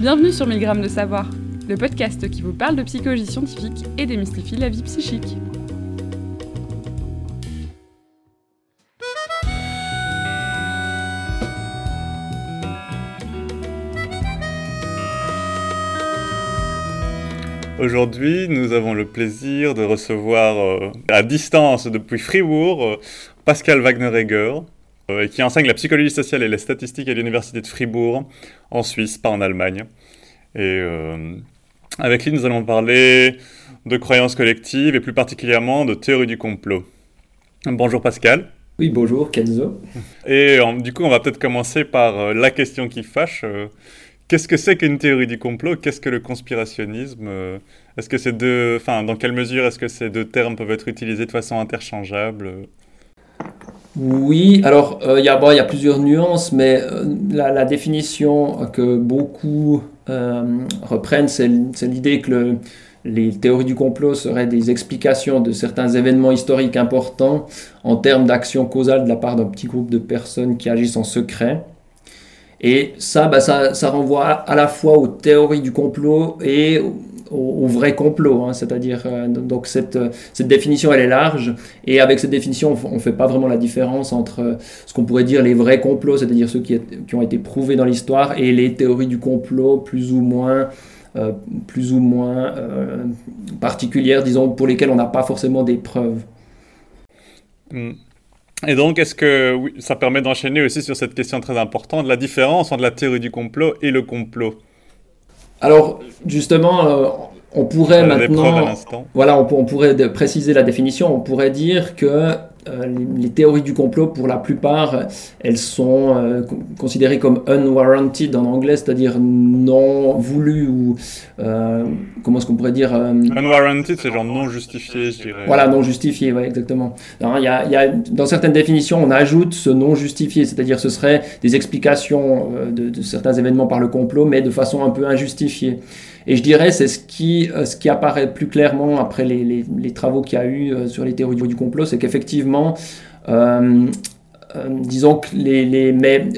Bienvenue sur 1000 grammes de savoir, le podcast qui vous parle de psychologie scientifique et démystifie la vie psychique. Aujourd'hui, nous avons le plaisir de recevoir euh, à distance depuis Fribourg euh, Pascal Wagner-Egger, euh, qui enseigne la psychologie sociale et les statistiques à l'université de Fribourg, en Suisse, pas en Allemagne. Et avec lui, nous allons parler de croyances collectives et plus particulièrement de théorie du complot. Bonjour Pascal. Oui, bonjour Kenzo. Et du coup, on va peut-être commencer par la question qui fâche. Qu'est-ce que c'est qu'une théorie du complot? Qu'est-ce que le conspirationnisme? Est-ce que c'est deux, enfin, dans quelle mesure est-ce que ces deux termes peuvent être utilisés de façon interchangeable? Oui, alors euh, il y, a, plusieurs nuances, mais euh, la, définition que beaucoup euh, reprennent, c'est l'idée que les théories du complot seraient des explications de certains événements historiques importants en termes d'action causale de la part d'un petit groupe de personnes qui agissent en secret. Et ça, bah, ça, ça, renvoie à la fois aux théories du complot et au, vrai complot. Hein. C'est-à-dire, euh, donc cette, cette, définition, elle est large. Et avec cette définition, on ne fait pas vraiment la différence entre euh, ce qu'on pourrait dire les vrais complots, c'est-à-dire ceux qui, qui, ont été prouvés dans l'histoire, et les théories du complot plus ou moins... Euh, plus ou moins particulières, disons, pour lesquelles on n'a pas forcément des preuves. Hmm. Et donc, est-ce que ça permet d'enchaîner aussi sur cette question très importante, la différence entre la théorie du complot et le complot? Alors, justement, euh, on pourrait maintenant... Voilà, on, on, pourrait préciser la définition. On pourrait dire que euh, les, théories du complot, pour la plupart, elles sont euh, considérées comme unwarranted en anglais, c'est-à-dire non voulues ou euh, comment est-ce qu'on pourrait dire Unwarranted, c'est genre non justifié, je dirais. Voilà, non justifié, ouais, exactement. Il y a, y a, dans certaines définitions, on ajoute ce non justifié, c'est-à-dire ce serait des explications de, de certains événements par le complot, mais de façon un peu injustifiée. Et je dirais, c'est ce qui, euh, ce qui apparaît plus clairement après les, les, les travaux qu'il y a eu euh, sur les théories du complot, c'est qu'effectivement, euh, disons que les, les mais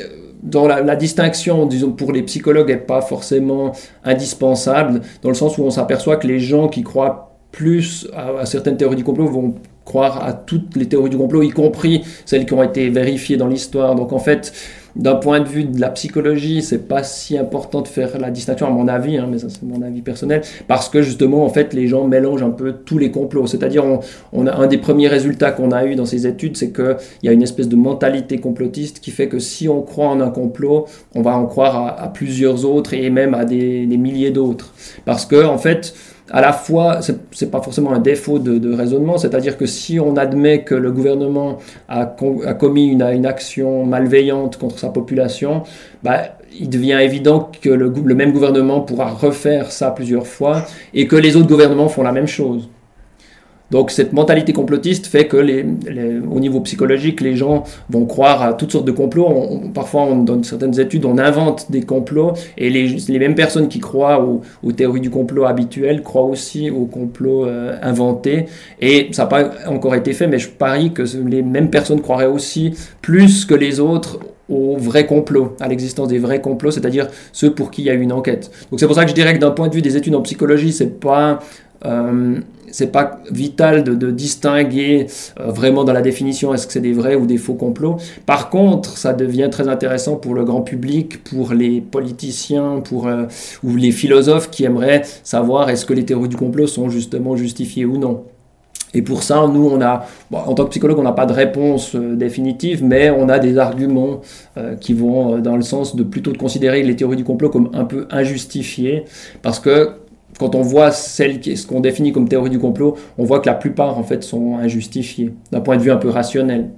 dans la, la, distinction, disons, pour les psychologues n'est pas forcément indispensable, dans le sens où on s'aperçoit que les gens qui croient plus à, à, certaines théories du complot vont croire à toutes les théories du complot, y compris celles qui ont été vérifiées dans l'histoire. Donc en fait, d'un point de vue de la psychologie, c'est pas si important de faire la distinction, à mon avis, hein, mais ça c'est mon avis personnel, parce que justement, en fait, les gens mélangent un peu tous les complots. C'est-à-dire, on, a un des premiers résultats qu'on a eu dans ces études, c'est qu'il y a une espèce de mentalité complotiste qui fait que si on croit en un complot, on va en croire à, plusieurs autres et même à des, des milliers d'autres. Parce que, en fait, à la fois, ce n'est pas forcément un défaut de, raisonnement, c'est-à-dire que si on admet que le gouvernement a, commis une, action malveillante contre sa population, bah, il devient évident que le même gouvernement pourra refaire ça plusieurs fois et que les autres gouvernements font la même chose. Donc cette mentalité complotiste fait que les, au niveau psychologique, les gens vont croire à toutes sortes de complots. parfois, on, dans certaines études, on invente des complots et les, les mêmes personnes qui croient aux, théories du complot habituelles croient aussi aux complots euh, inventés. Et ça n'a pas encore été fait, mais je parie que les mêmes personnes croiraient aussi plus que les autres aux vrais complots, à l'existence des vrais complots, c'est-à-dire ceux pour qui il y a eu une enquête. Donc c'est pour ça que je dirais que d'un point de vue des études en psychologie, c'est pas euh, c'est pas vital de, distinguer euh, vraiment dans la définition est-ce que c'est des vrais ou des faux complots. Par contre, ça devient très intéressant pour le grand public, pour les politiciens, pour euh, ou les philosophes qui aimeraient savoir est-ce que les théories du complot sont justement justifiées ou non. Et pour ça, nous, on a, en tant que psychologue, on n'a pas de réponse définitive, mais on a des arguments qui vont dans le sens de plutôt de considérer les théories du complot comme un peu injustifiées, parce que quand on voit celle qui, ce qu'on définit comme théorie du complot, on voit que la plupart en fait sont injustifiées d'un point de vue un peu rationnel.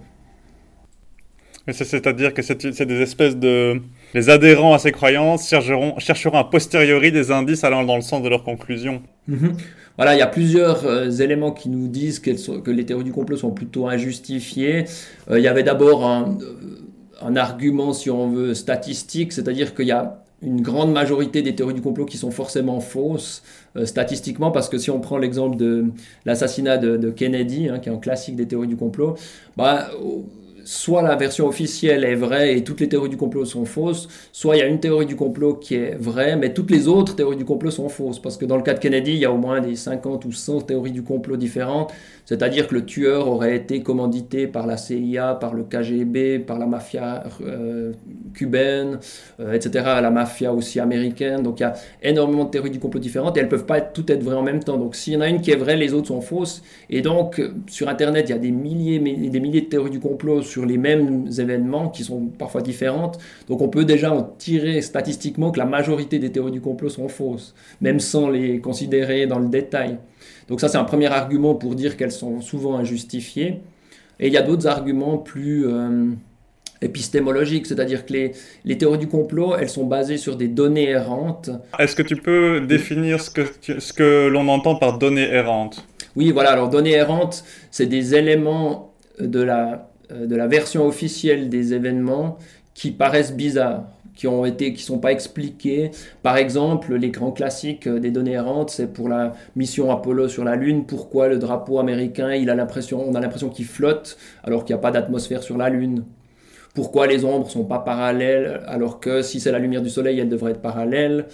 C'est-à-dire que c'est des espèces de... Les adhérents à ces croyances chercheront, chercheront a posteriori des indices allant dans le sens de leur conclusion. Mhm. Voilà, il y a plusieurs euh, éléments qui nous disent que les théories du complot sont plutôt injustifiées. Euh, il y avait d'abord un, euh, un, argument, si on veut, statistique, c'est-à-dire qu'il y a une grande majorité des théories du complot qui sont forcément fausses euh, statistiquement, parce que si on prend l'exemple de l'assassinat de, Kennedy, hein, qui est un classique des théories du complot, bah, soit la version officielle est vraie et toutes les théories du complot sont fausses, soit il y a une théorie du complot qui est vraie, mais toutes les autres théories du complot sont fausses. Parce que dans le cas de Kennedy, il y a au moins des 50 ou 100 théories du complot différentes. C'est-à-dire que le tueur aurait été commandité par la CIA, par le KGB, par la mafia euh, cubaine, euh, etc., la mafia aussi américaine. Donc il y a énormément de théories du complot différentes et elles ne peuvent pas toutes être vraies en même temps. Donc s'il y en a une qui est vraie, les autres sont fausses. Et donc sur Internet, il y a des milliers, des milliers de théories du complot sur les mêmes événements qui sont parfois différentes. Donc on peut déjà en tirer statistiquement que la majorité des théories du complot sont fausses, même sans les considérer dans le détail. Donc ça, c'est un premier argument pour dire qu'elles sont souvent injustifiées. Et il y a d'autres arguments plus euh, épistémologiques, c'est-à-dire que les, les, théories du complot, elles sont basées sur des données errantes. Est-ce que tu peux définir ce que, ce que l'on entend par données errantes? Oui, voilà, alors données errantes, c'est des éléments de la, euh, de la version officielle des événements qui paraissent bizarres qui ont été qui sont pas expliqués. Par exemple, les grands classiques euh, des données errantes, c'est pour la mission Apollo sur la Lune. Pourquoi le drapeau américain, on a l'impression qu'il flotte alors qu'il n'y a pas d'atmosphère sur la Lune. Pourquoi les ombres sont pas parallèles alors que si c'est la lumière du soleil, elles devraient être parallèles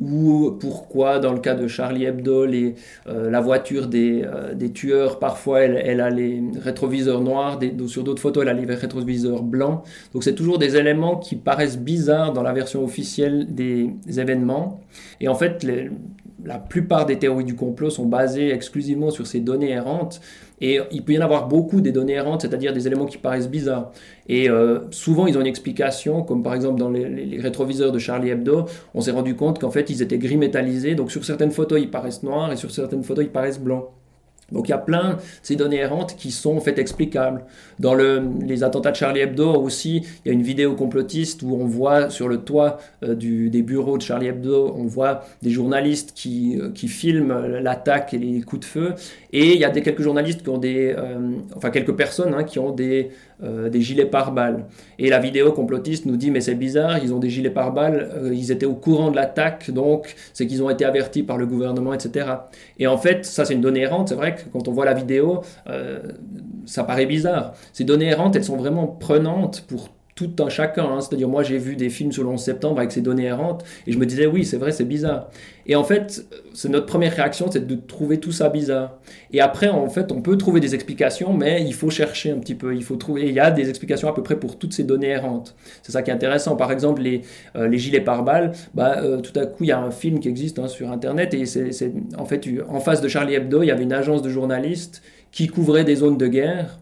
ou pourquoi dans le cas de Charlie Hebdo, euh, la voiture des, euh, tueurs, parfois elle, elle, a les rétroviseurs noirs, des, sur d'autres photos elle a les rétroviseurs blancs. Donc c'est toujours des éléments qui paraissent bizarres dans la version officielle des, événements. Et en fait, la plupart des théories du complot sont basées exclusivement sur ces données errantes. Et il peut y en avoir beaucoup des données errantes, c'est-à-dire des éléments qui paraissent bizarres. Et euh, souvent, ils ont une explication, comme par exemple dans les, rétroviseurs de Charlie Hebdo, on s'est rendu compte qu'en fait, ils étaient gris métallisés. Donc sur certaines photos, ils paraissent noirs et sur certaines photos, ils paraissent blancs. Donc il y a plein de ces données errantes qui sont en fait explicables. Dans le, les attentats de Charlie Hebdo aussi, il y a une vidéo complotiste où on voit sur le toit euh, des bureaux de Charlie Hebdo, on voit des journalistes qui, euh, qui filment l'attaque et les coups de feu. Et il y a des, quelques journalistes qui ont des... Euh, enfin quelques personnes hein, qui ont des, des gilets pare-balles. Et la vidéo complotiste nous dit mais c'est bizarre, ils ont des gilets pare-balles, ils étaient au courant de l'attaque, donc c'est qu'ils ont été avertis par le gouvernement, etc. Et en fait, ça c'est une donnée errante, c'est vrai que quand on voit la vidéo, euh, ça paraît bizarre. Ces données errantes, elles sont vraiment prenantes pour tout un chacun. Hein. C'est-à-dire, moi, j'ai vu des films sur le 11 septembre avec ces données errantes et je me disais, oui, c'est vrai, c'est bizarre. Et en fait, c'est notre première réaction, c'est de trouver tout ça bizarre. Et après, en fait, on peut trouver des explications, mais il faut chercher un petit peu. Il faut trouver. Il y a des explications à peu près pour toutes ces données errantes. C'est ça qui est intéressant. Par exemple, les, euh, les gilets pare-balles, bah, euh, tout à coup, il y a un film qui existe hein, sur Internet et c'est en fait, en face de Charlie Hebdo, il y avait une agence de journalistes qui couvrait des zones de guerre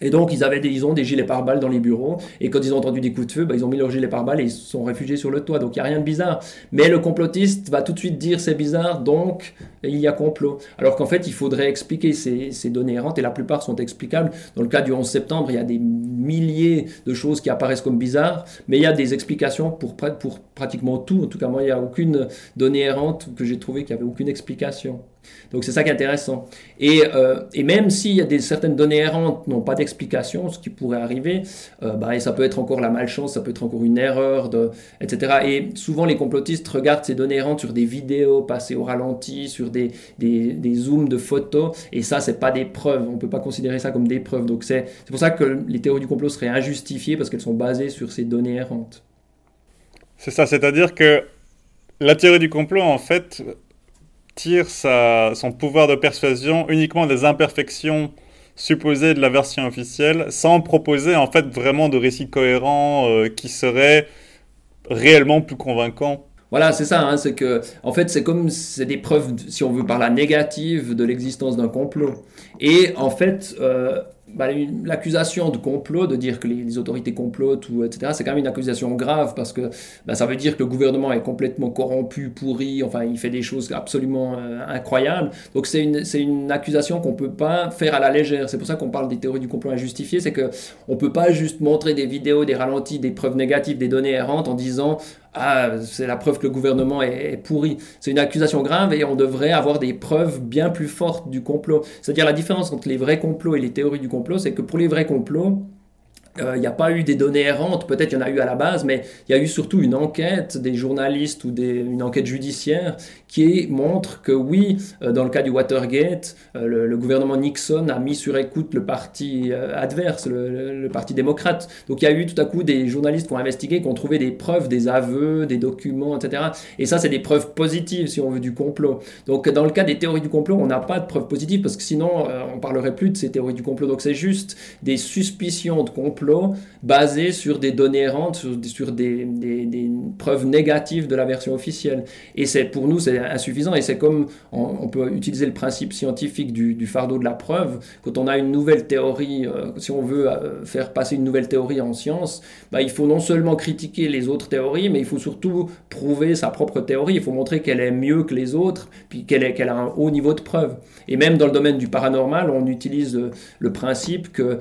et donc, ils, avaient des, ils ont des gilets pare-balles dans les bureaux. Et quand ils ont entendu des coups de feu, bah, ils ont mis leurs gilets pare-balles et ils se sont réfugiés sur le toit. Donc, il n'y a rien de bizarre. Mais le complotiste va tout de suite dire c'est bizarre, donc il y a complot. Alors qu'en fait, il faudrait expliquer ces, données errantes et la plupart sont explicables. Dans le cas du 11 septembre, il y a des milliers de choses qui apparaissent comme bizarres, mais il y a des explications pour, pratiquement tout. En tout cas, moi, il n'y a aucune donnée errante que j'ai trouvé qui avait aucune explication. Donc c'est ça qui est intéressant. Et, euh, et même s'il y a des, certaines données errantes n'ont pas d'explication, ce qui pourrait arriver, euh, bah, ça peut être encore la malchance, ça peut être encore une erreur, etc. Et souvent les complotistes regardent ces données errantes sur des vidéos passées au ralenti, sur des, des, des zooms de photos, et ça c'est pas des preuves, on ne peut pas considérer ça comme des preuves. Donc c'est pour ça que les théories du complot seraient injustifiées parce qu'elles sont basées sur ces données errantes. C'est ça, c'est-à-dire que la théorie du complot, en fait, tire son pouvoir de persuasion uniquement des imperfections supposées de la version officielle, sans proposer en fait vraiment de récits cohérents euh, qui seraient réellement plus convaincants. Voilà, c'est ça, hein, c'est que, en fait, c'est comme, c'est des preuves, si on veut, par la négative de l'existence d'un complot. Et en fait, euh, bah, l'accusation de complot, de dire que les, autorités complotent, ou, etc., c'est quand même une accusation grave parce que bah, ça veut dire que le gouvernement est complètement corrompu, pourri, enfin il fait des choses absolument euh, incroyables. Donc c'est une, accusation qu'on ne peut pas faire à la légère. C'est pour ça qu'on parle des théories du complot injustifié, c'est qu'on ne peut pas juste montrer des vidéos, des ralentis, des preuves négatives, des données errantes en disant ah, c'est la preuve que le gouvernement est, pourri. C'est une accusation grave et on devrait avoir des preuves bien plus fortes du complot. C'est-à-dire la différence entre les vrais complots et les théories du complot, c'est que pour les vrais complots, il n'y a pas eu des données errantes, peut-être il y en a eu à la base, mais il y a eu surtout une enquête des journalistes ou une enquête judiciaire qui montre que oui, dans le cas du Watergate, le, gouvernement Nixon a mis sur écoute le parti adverse, le, le, parti démocrate. Donc il y a eu tout à coup des journalistes qui ont investigué, qui ont trouvé des preuves, des aveux, des documents, etc. Et ça, c'est des preuves positives si on veut du complot. Donc dans le cas des théories du complot, on n'a pas de preuves positives parce que sinon, on parlerait plus de ces théories du complot. Donc c'est juste des suspicions de complot basées sur des données errantes, sur, des, preuves négatives de la version officielle. Et c'est pour nous, c'est insuffisant. Et c'est comme on, peut utiliser le principe scientifique du, fardeau de la preuve. Quand on a une nouvelle théorie, euh, si on veut euh, faire passer une nouvelle théorie en science, bah, il faut non seulement critiquer les autres théories, mais il faut surtout prouver sa propre théorie. Il faut montrer qu'elle est mieux que les autres, puis qu'elle qu'elle a un haut niveau de preuve. Et même dans le domaine du paranormal, on utilise euh, le principe que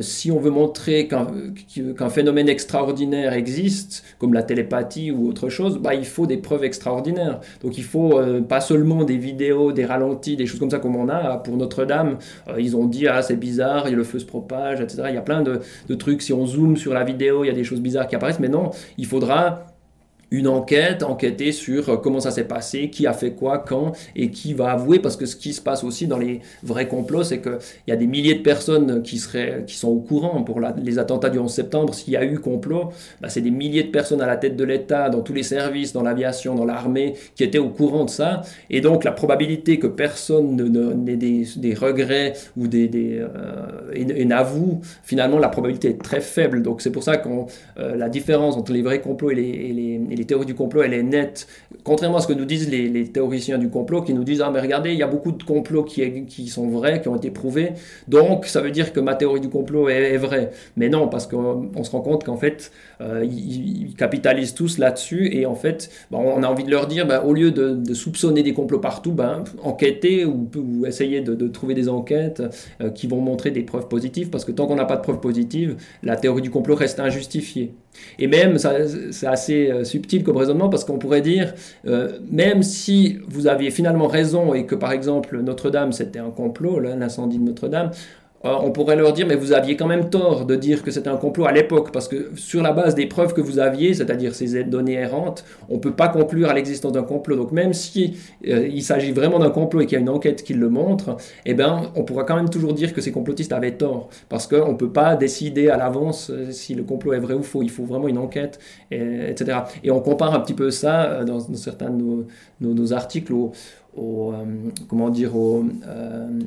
si on veut montrer qu'un phénomène extraordinaire existe, comme la télépathie ou autre chose, bah, il faut des preuves extraordinaires. Donc il faut pas seulement des vidéos, des ralentis, des choses comme ça comme on a pour Notre-Dame. ils ont dit, ah c'est bizarre, le feu se propage, etc. Il y a plein de, de trucs. Si on zoome sur la vidéo, il y a des choses bizarres qui apparaissent. Mais non, il faudra une enquête, enquêter sur euh, comment ça s'est passé, qui a fait quoi, quand, et qui va avouer, parce que ce qui se passe aussi dans les vrais complots, c'est qu'il y a des milliers de personnes qui, seraient, qui sont au courant pour les attentats du 11 septembre. S'il y a eu complot, bah, c'est des milliers de personnes à la tête de l'État, dans tous les services, dans l'aviation, dans l'armée, qui étaient au courant de ça. Et donc la probabilité que personne n'ait des, des, regrets ou des, des euh, et, n'avoue, finalement, la probabilité est très faible. Donc c'est pour ça que euh, la différence entre les vrais complots et les, théories du complot, elle est nette. Contrairement à ce que nous disent les, théoriciens du complot, qui nous disent, ah mais regardez, il y a beaucoup de complots qui, sont vrais, qui ont été prouvés, donc ça veut dire que ma théorie du complot est, vraie. Mais non, parce qu'on se rend compte qu'en fait, euh, ils, capitalisent tous là-dessus, et en fait, bah, on a envie de leur dire, bah, au lieu de, soupçonner des complots partout, ben, enquêter ou, essayer de, trouver des enquêtes euh, qui vont montrer des preuves positives, parce que tant qu'on n'a pas de preuves positives, la théorie du complot reste injustifiée. Et même, c'est assez euh, subtil comme raisonnement parce qu'on pourrait dire, euh, même si vous aviez finalement raison et que par exemple Notre-Dame c'était un complot, l'incendie de Notre-Dame, euh, on pourrait leur dire, mais vous aviez quand même tort de dire que c'était un complot à l'époque, parce que sur la base des preuves que vous aviez, c'est-à-dire ces données errantes, on ne peut pas conclure à l'existence d'un complot. Donc même si il s'agit vraiment d'un complot et qu'il y a une enquête qui le montre, eh ben, on pourra quand même toujours dire que ces complotistes avaient tort, parce qu'on ne peut pas décider à l'avance si le complot est vrai ou faux. Il faut vraiment une enquête, etc. Et on compare un petit peu ça dans, certains de nos, articles aux, euh, comment dire, aux, euh,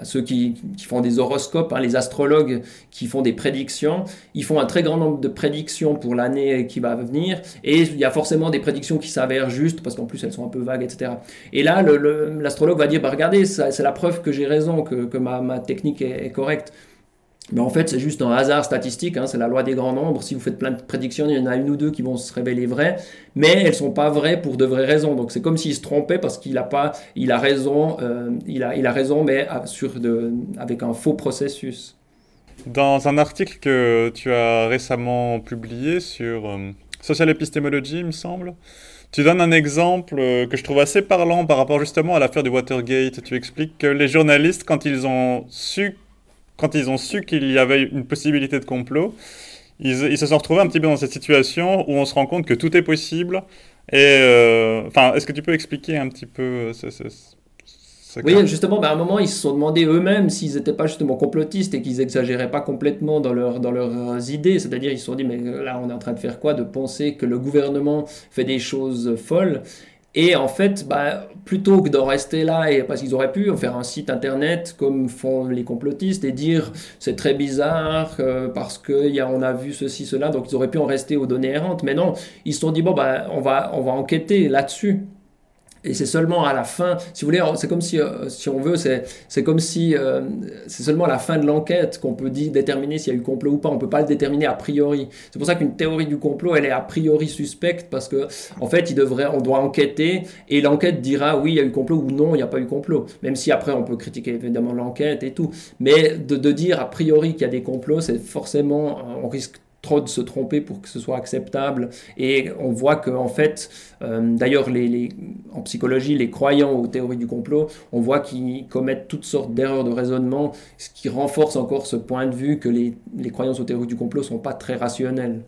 à ceux qui, qui, font des horoscopes, hein, les astrologues qui font des prédictions. Ils font un très grand nombre de prédictions pour l'année qui va venir, et il y a forcément des prédictions qui s'avèrent justes, parce qu'en plus elles sont un peu vagues, etc. Et là, l'astrologue va dire, bah, regardez, c'est la preuve que j'ai raison, que, que ma, ma, technique est, est correcte. Mais en fait, c'est juste un hasard statistique, hein, c'est la loi des grands nombres. Si vous faites plein de prédictions, il y en a une ou deux qui vont se révéler vraies, mais elles ne sont pas vraies pour de vraies raisons. Donc c'est comme s'il se trompait parce qu'il a a raison, euh, il, a, il a raison, mais sur de, avec un faux processus. Dans un article que tu as récemment publié sur euh, Social Epistemology, il me semble, tu donnes un exemple euh, que je trouve assez parlant par rapport justement à l'affaire du Watergate. Tu expliques que les journalistes, quand ils ont su quand ils ont su qu'il y avait une possibilité de complot, ils, se sont retrouvés un petit peu dans cette situation où on se rend compte que tout est possible. Et euh, enfin, est-ce que tu peux expliquer un petit peu euh, ce, oui, justement, bah, à un moment, ils se sont demandé eux-mêmes s'ils n'étaient pas justement complotistes et qu'ils exagéraient pas complètement dans, leur, dans leurs idées. C'est-à-dire, ils se sont dit, mais là, on est en train de faire quoi? De penser que le gouvernement fait des choses folles et en fait, bah, plutôt que d'en rester là, parce qu'ils auraient pu faire un site internet comme font les complotistes et dire c'est très bizarre euh, parce qu'on a, a vu ceci, cela, donc ils auraient pu en rester aux données errantes. Mais non, ils se sont dit bon, bah, on, va, on va enquêter là-dessus. Et c'est seulement à la fin, si vous voulez, c'est comme si, euh, si on veut, c'est comme si euh, c'est seulement à la fin de l'enquête qu'on peut déterminer s'il y a eu complot ou pas. On ne peut pas le déterminer a priori. C'est pour ça qu'une théorie du complot, elle est a priori suspecte parce que, en fait, il devrait, on doit enquêter et l'enquête dira oui, il y a eu complot ou non, il n'y a pas eu complot. Même si après, on peut critiquer évidemment l'enquête et tout. Mais de, de, dire a priori qu'il y a des complots, c'est forcément, on risque trop de se tromper pour que ce soit acceptable. Et on voit que, en fait, euh, d'ailleurs, les, en psychologie, les croyants aux théories du complot, on voit qu'ils commettent toutes sortes d'erreurs de raisonnement, ce qui renforce encore ce point de vue que les, les croyances aux théories du complot sont pas très rationnelles.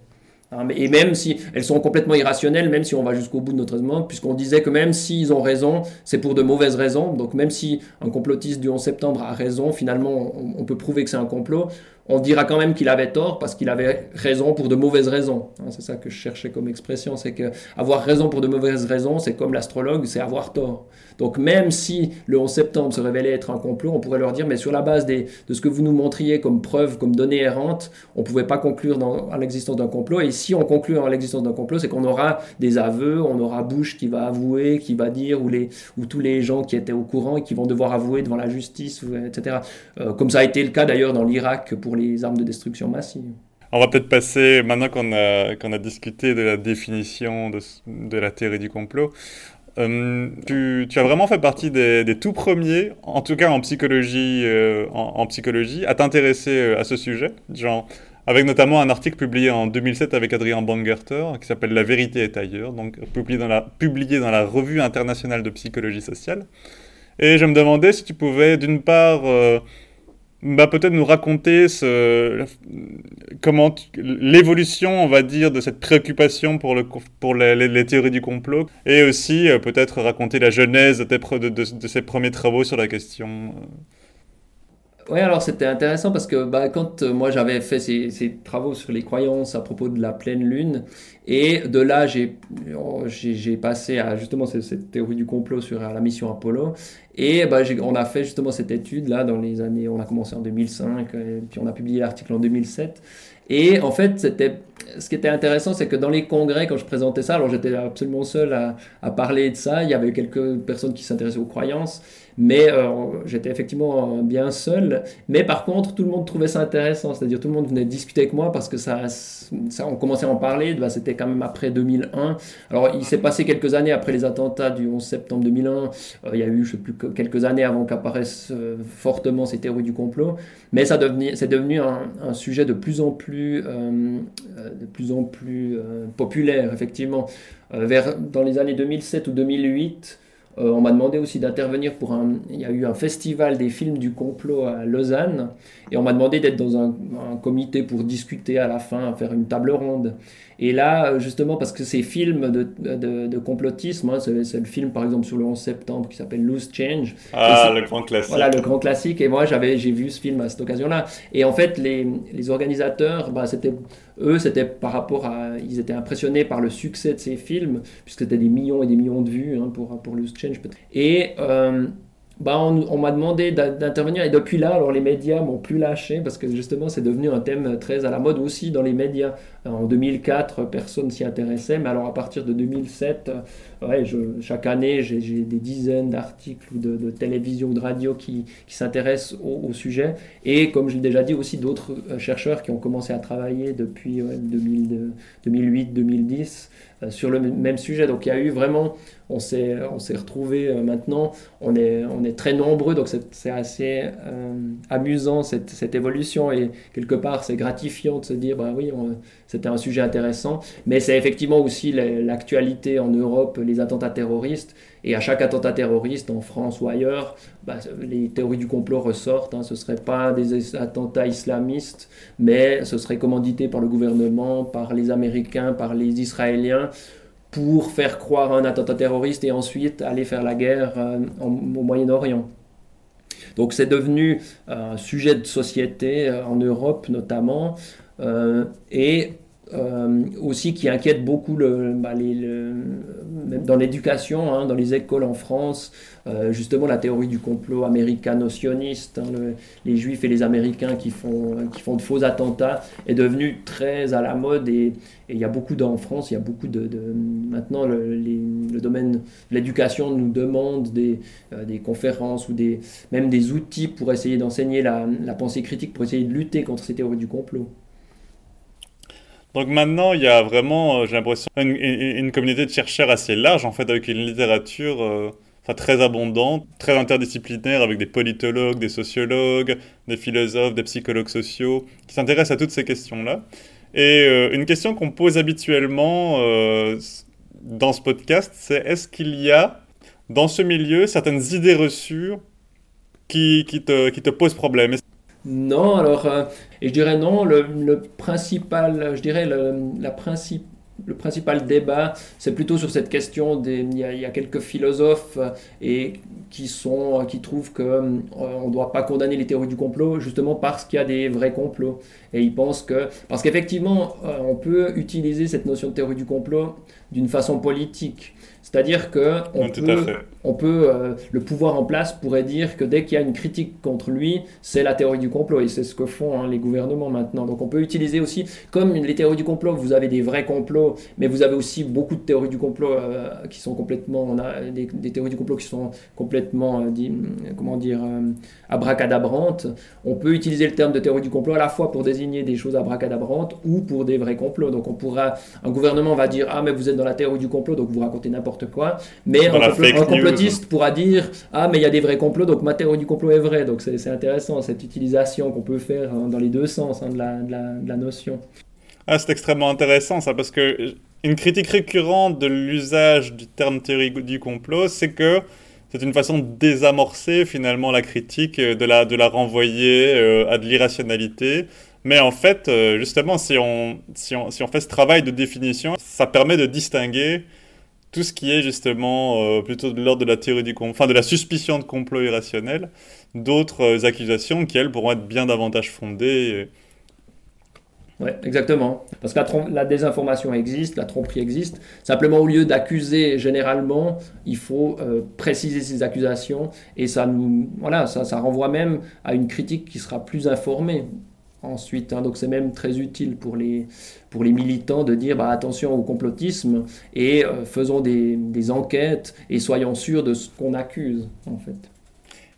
Hein, et même si elles sont complètement irrationnelles, même si on va jusqu'au bout de notre raisonnement, puisqu'on disait que même s'ils ont raison, c'est pour de mauvaises raisons. Donc même si un complotiste du 11 septembre a raison, finalement, on peut prouver que c'est un complot on dira quand même qu'il avait tort parce qu'il avait raison pour de mauvaises raisons. Hein, c'est ça que je cherchais comme expression, c'est que avoir raison pour de mauvaises raisons, c'est comme l'astrologue, c'est avoir tort. Donc même si le 11 septembre se révélait être un complot, on pourrait leur dire, mais sur la base de ce que vous nous montriez comme preuve, comme donnée errante, on ne pouvait pas conclure dans, à l'existence d'un complot. Et si on conclut à l'existence d'un complot, c'est qu'on aura des aveux, on aura Bush qui va avouer, qui va dire, ou, les, ou tous les gens qui étaient au courant et qui vont devoir avouer devant la justice, etc. Euh, comme ça a été le cas d'ailleurs dans l'Irak pour les armes de destruction massive. On va peut-être passer, maintenant qu'on a, a discuté de la définition de, la théorie du complot, euh, tu, as vraiment fait partie des, tout premiers, en tout cas en psychologie, euh, en, psychologie à t'intéresser euh, à ce sujet, genre, avec notamment un article publié en 2007 avec Adrien Bangerter qui s'appelle La vérité est ailleurs, donc publié dans la Revue internationale de psychologie sociale. Et je me demandais si tu pouvais, d'une part, bah, peut-être nous raconter ce, comment l'évolution, on va dire, de cette préoccupation pour, le, pour les, théories du complot, et aussi euh, peut-être raconter la genèse de, de, de, ces premiers travaux sur la question. Euh. Oui, alors c'était intéressant parce que bah, quand euh, moi j'avais fait ces, ces, travaux sur les croyances à propos de la pleine lune, et de là j'ai passé à justement cette, théorie du complot sur la mission Apollo, et bah, on a fait justement cette étude là dans les années, on a commencé en 2005, et puis on a publié l'article en 2007. Et en fait, c'était, ce qui était intéressant, c'est que dans les congrès, quand je présentais ça, alors j'étais absolument seul à, parler de ça, il y avait quelques personnes qui s'intéressaient aux croyances, mais euh, j'étais effectivement bien seul. Mais par contre, tout le monde trouvait ça intéressant, c'est-à-dire tout le monde venait discuter avec moi parce que ça, ça on commençait à en parler, bah, c'était quand même après 2001. Alors il s'est passé quelques années après les attentats du 11 septembre 2001, euh, il y a eu, je sais plus, quelques années avant qu'apparaissent euh, fortement ces théories du complot, mais ça c'est devenu un, un, sujet de plus en plus, de plus, en plus populaire, effectivement. vers, dans les années 2007 ou 2008, euh, on m'a demandé aussi d'intervenir pour un. Il y a eu un festival des films du complot à Lausanne et on m'a demandé d'être dans un, comité pour discuter à la fin, faire une table ronde. Et là, justement, parce que ces films de, complotisme, hein, c'est le film par exemple sur le 11 septembre qui s'appelle Loose Change. Ah, le grand classique. Voilà, le grand classique. Et moi, j'avais, j'ai vu ce film à cette occasion-là. Et en fait, les, les organisateurs, bah, c'était, eux, c'était par rapport à. Ils étaient impressionnés par le succès de ces films, puisque c'était des millions et des millions de vues hein, pour, pour Loose Change. Et. Euh, bah, on, m'a demandé d'intervenir et depuis là, alors les médias m'ont plus lâché parce que justement c'est devenu un thème très à la mode aussi dans les médias. En 2004, personne s'y intéressait, mais alors à partir de 2007, euh, ouais, chaque année j'ai des dizaines d'articles ou de, télévision ou de radio qui, s'intéressent au, sujet. Et comme je l'ai déjà dit, aussi d'autres euh, chercheurs qui ont commencé à travailler depuis 2008-2010 euh, sur le même sujet. Donc il y a eu vraiment on s'est on s'est retrouvé euh, maintenant on est on très nombreux donc c'est assez amusant cette, cette, évolution et quelque part c'est gratifiant de se dire bah oui c'était un sujet intéressant. Mais c'est effectivement aussi l'actualité en Europe les attentats terroristes. Et à chaque attentat terroriste en France ou ailleurs bah, les théories du complot ressortent hein, ce serait pas des attentats islamistes mais ce serait commandité par le gouvernement par les Américains par les Israéliens pour faire croire à un attentat terroriste et ensuite aller faire la guerre euh, au Moyen-Orient. Donc c'est devenu un sujet de société euh, en Europe notamment, euh, aussi qui inquiète beaucoup bah, dans l'éducation, hein, dans les écoles en France, euh, justement la théorie du complot américano-sioniste, hein, les juifs et les américains qui font, de faux attentats, est devenu très à la mode et il y a beaucoup en France, il y a beaucoup de... maintenant, le, domaine de l'éducation nous demande des, euh, conférences ou même des outils pour essayer d'enseigner la, la pensée critique, pour essayer de lutter contre ces théories du complot. Donc maintenant, il y a vraiment, euh, j'ai l'impression, une, communauté de chercheurs assez large, en fait, avec une littérature très abondante, très interdisciplinaire, avec des politologues, des sociologues, des philosophes, des psychologues sociaux, qui s'intéressent à toutes ces questions-là. Et euh, une question qu'on pose habituellement euh, dans ce podcast, c'est est-ce qu'il y a dans ce milieu certaines idées reçues qui te posent problème? Non, alors, euh, et je dirais non, le, principal, je dirais la principal débat, c'est plutôt sur cette question des. Il y, a, quelques philosophes et qui sont, qui trouvent que euh, on ne doit pas condamner les théories du complot justement parce qu'il y a des vrais complots. Et ils pensent que parce qu'effectivement, euh, on peut utiliser cette notion de théorie du complot d'une façon politique. C'est-à-dire que on peut, on peut euh, le pouvoir en place pourrait dire que dès qu'il y a une critique contre lui, c'est la théorie du complot et c'est ce que font hein, les gouvernements maintenant. Donc on peut utiliser aussi, comme les théories du complot, vous avez des vrais complots, mais vous avez aussi beaucoup de théories du complot euh, qui sont complètement, on a des, des, théories du complot qui sont complètement, euh, dit, comment dire, abracadabrantes. On peut utiliser le terme de théorie du complot à la fois pour désigner des choses abracadabrantes ou pour des vrais complots. Donc on pourra, un gouvernement va dire ah mais vous êtes dans la théorie du complot donc vous racontez n'importe quoi, mais un, complot, un complotiste pourra dire Ah, mais il y a des vrais complots, donc ma théorie du complot est vraie. Donc c'est intéressant cette utilisation qu'on peut faire hein, dans les deux sens hein, de, la, de, la, de, la, notion. Ah, c'est extrêmement intéressant ça, parce que une critique récurrente de l'usage du terme théorie du complot, c'est que c'est une façon de désamorcer finalement la critique, euh, de la, de la renvoyer euh, à de l'irrationalité. Mais en fait, euh, justement, si on, si, on, si on fait ce travail de définition, ça permet de distinguer tout ce qui est justement euh, plutôt de l'ordre de la théorie du complot, enfin de la suspicion de complot irrationnel, d'autres euh, accusations qui, elles, pourront être bien davantage fondées. Oui, exactement. Parce que la, la, désinformation existe, la tromperie existe. Simplement, au lieu d'accuser généralement, il faut euh, préciser ces accusations et ça nous, voilà, ça, ça renvoie même à une critique qui sera plus informée ensuite. Hein. donc c'est même très utile pour les, pour les militants de dire bah, attention au complotisme et euh, faisons des, des, enquêtes et soyons sûrs de ce qu'on accuse en fait.